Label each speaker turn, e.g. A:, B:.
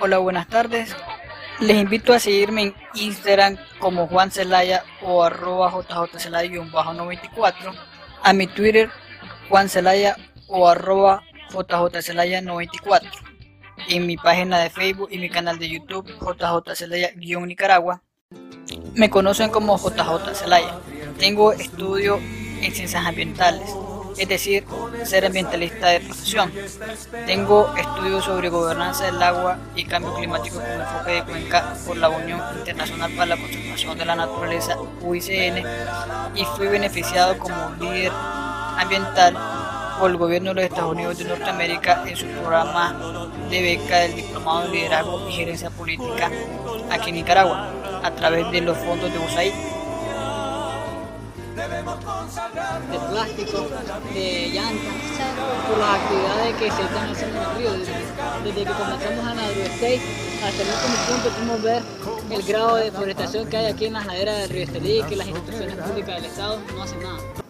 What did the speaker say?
A: Hola, buenas tardes. Les invito a seguirme en Instagram como Juan Celaya o arroba jjcelaya-94, a mi Twitter Juan Celaya o arroba jjcelaya94, en mi página de Facebook y mi canal de YouTube jjcelaya-nicaragua. Me conocen como JJ Celaya. Tengo estudio en ciencias ambientales es decir, ser ambientalista de profesión. Tengo estudios sobre gobernanza del agua y cambio climático con enfoque de cuenca por la Unión Internacional para la Conservación de la Naturaleza, UICN, y fui beneficiado como líder ambiental por el gobierno de los Estados Unidos de Norteamérica en su programa de beca del Diplomado de Liderazgo y Gerencia Política aquí en Nicaragua, a través de los fondos de USAID
B: de plástico, de llantas, por las actividades que se están haciendo en el río. Desde, que comenzamos a la State hasta el último punto pudimos ver el grado de deforestación que hay aquí en las laderas del río Estelí, que las instituciones públicas del Estado no hacen nada.